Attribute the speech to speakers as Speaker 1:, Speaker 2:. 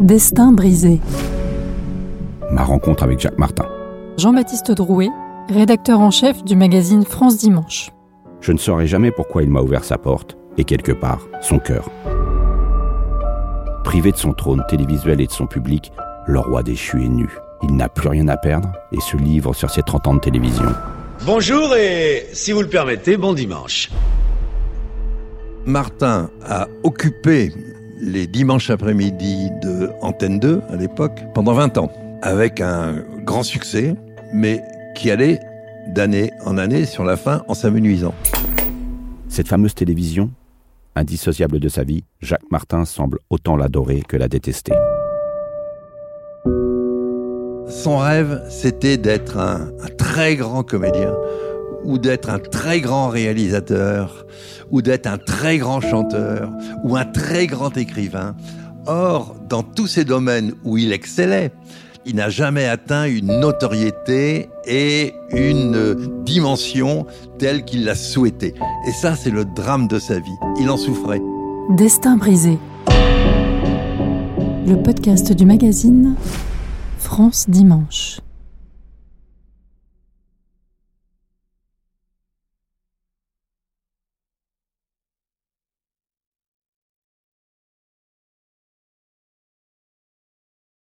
Speaker 1: Destin brisé.
Speaker 2: Ma rencontre avec Jacques Martin.
Speaker 1: Jean-Baptiste Drouet, rédacteur en chef du magazine France Dimanche.
Speaker 2: Je ne saurais jamais pourquoi il m'a ouvert sa porte et quelque part son cœur. Privé de son trône télévisuel et de son public, le roi déchu est nu. Il n'a plus rien à perdre et se livre sur ses 30 ans de télévision.
Speaker 3: Bonjour et, si vous le permettez, bon dimanche.
Speaker 4: Martin a occupé les dimanches après-midi de Antenne 2 à l'époque pendant 20 ans, avec un grand succès, mais qui allait d'année en année sur la fin en s'amenuisant.
Speaker 2: Cette fameuse télévision, indissociable de sa vie, Jacques Martin semble autant l'adorer que la détester.
Speaker 4: Son rêve, c'était d'être un, un très grand comédien, ou d'être un très grand réalisateur, ou d'être un très grand chanteur, ou un très grand écrivain. Or, dans tous ces domaines où il excellait, il n'a jamais atteint une notoriété et une dimension telle qu'il l'a souhaité. Et ça, c'est le drame de sa vie. Il en souffrait.
Speaker 1: Destin brisé. Le podcast du magazine France Dimanche.